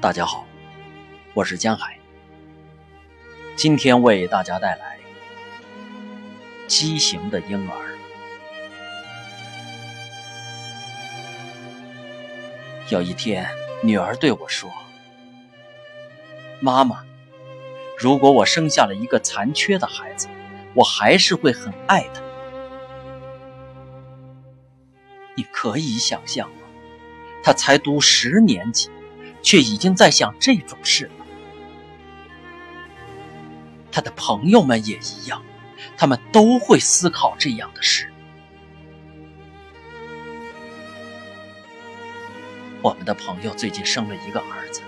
大家好，我是江海，今天为大家带来畸形的婴儿。有一天，女儿对我说：“妈妈，如果我生下了一个残缺的孩子，我还是会很爱他。”你可以想象吗？他才读十年级，却已经在想这种事了。他的朋友们也一样，他们都会思考这样的事。我们的朋友最近生了一个儿子，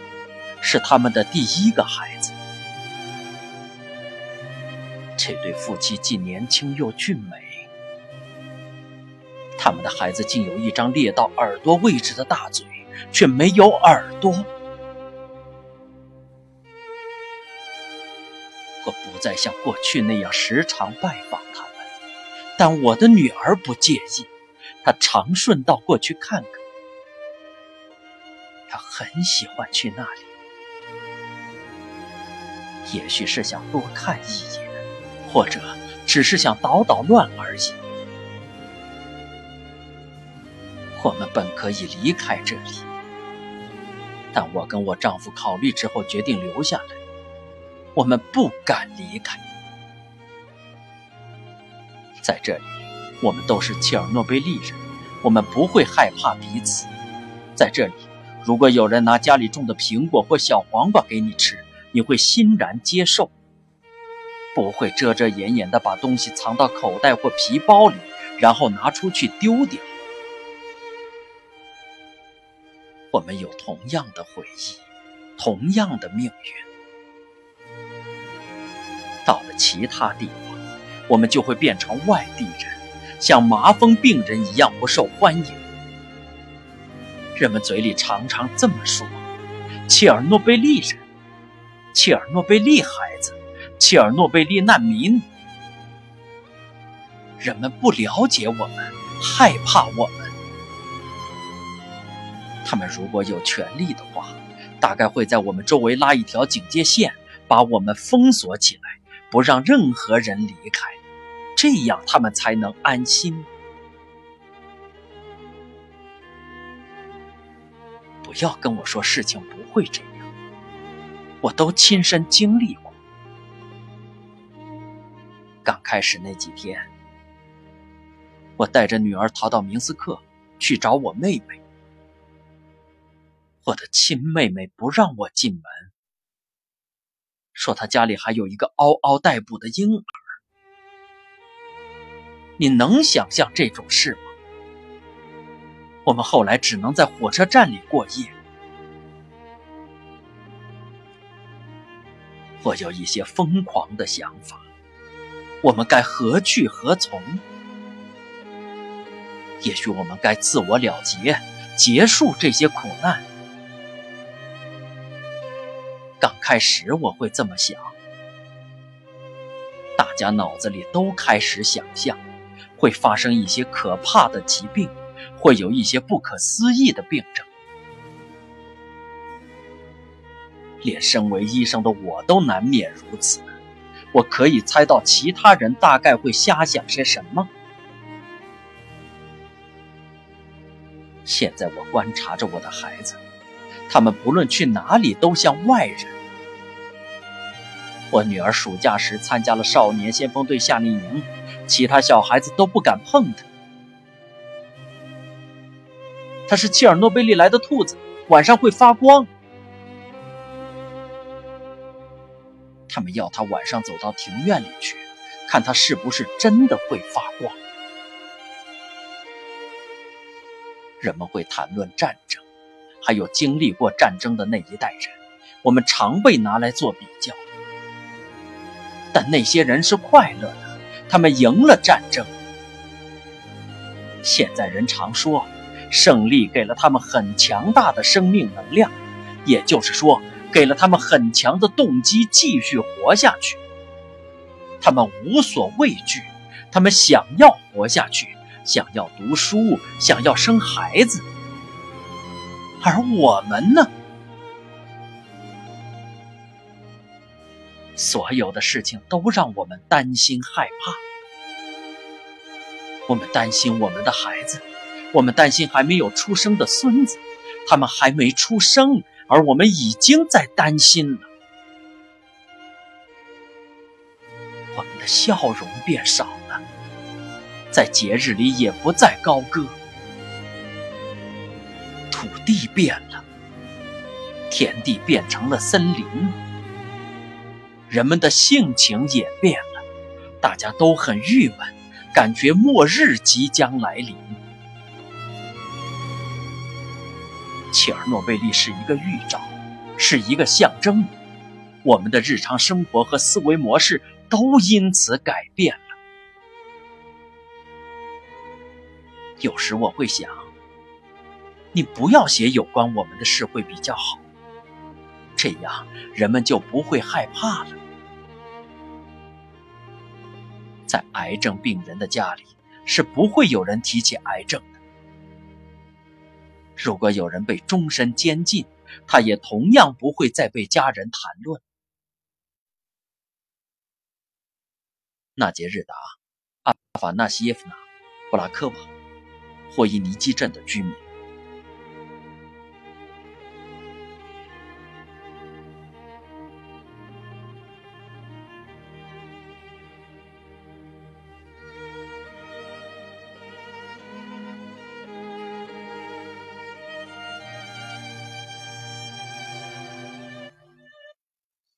是他们的第一个孩子。这对夫妻既年轻又俊美。他们的孩子竟有一张裂到耳朵位置的大嘴，却没有耳朵。我不再像过去那样时常拜访他们，但我的女儿不介意，她常顺道过去看看。她很喜欢去那里，也许是想多看一眼，或者只是想捣捣乱而已。们本可以离开这里，但我跟我丈夫考虑之后决定留下来。我们不敢离开，在这里，我们都是切尔诺贝利人，我们不会害怕彼此。在这里，如果有人拿家里种的苹果或小黄瓜给你吃，你会欣然接受，不会遮遮掩掩地把东西藏到口袋或皮包里，然后拿出去丢掉。我们有同样的回忆，同样的命运。到了其他地方，我们就会变成外地人，像麻风病人一样不受欢迎。人们嘴里常常这么说：“切尔诺贝利人，切尔诺贝利孩子，切尔诺贝利难民。”人们不了解我们，害怕我们。他们如果有权利的话，大概会在我们周围拉一条警戒线，把我们封锁起来，不让任何人离开，这样他们才能安心。不要跟我说事情不会这样，我都亲身经历过。刚开始那几天，我带着女儿逃到明斯克去找我妹妹。我的亲妹妹不让我进门，说她家里还有一个嗷嗷待哺的婴儿。你能想象这种事吗？我们后来只能在火车站里过夜。我有一些疯狂的想法，我们该何去何从？也许我们该自我了结，结束这些苦难。刚开始我会这么想，大家脑子里都开始想象，会发生一些可怕的疾病，会有一些不可思议的病症，连身为医生的我都难免如此。我可以猜到其他人大概会瞎想些什么。现在我观察着我的孩子。他们不论去哪里都像外人。我女儿暑假时参加了少年先锋队夏令营，其他小孩子都不敢碰她。她是切尔诺贝利来的兔子，晚上会发光。他们要她晚上走到庭院里去，看她是不是真的会发光。人们会谈论战争。还有经历过战争的那一代人，我们常被拿来做比较。但那些人是快乐的，他们赢了战争。现在人常说，胜利给了他们很强大的生命能量，也就是说，给了他们很强的动机继续活下去。他们无所畏惧，他们想要活下去，想要读书，想要生孩子。而我们呢？所有的事情都让我们担心害怕。我们担心我们的孩子我们担心还没有出生的孙子他们还没出生而我们已经在担心了我们的笑容变少了在节日里也不再高歌地变了，田地变成了森林，人们的性情也变了，大家都很郁闷。感觉末日即将来临。切尔诺贝利是一个预兆，是一个象征。我们的日常生活和思维模式都因此改变了。有时我会想，你不要写有关我们的事会比较好，这样人们就不会害怕了。在癌症病人的家里，是不会有人提起癌症的。如果有人被终身监禁，他也同样不会再被家人谈论。纳杰日达·阿法纳西耶夫娜·布拉科瓦，霍伊尼基镇的居民。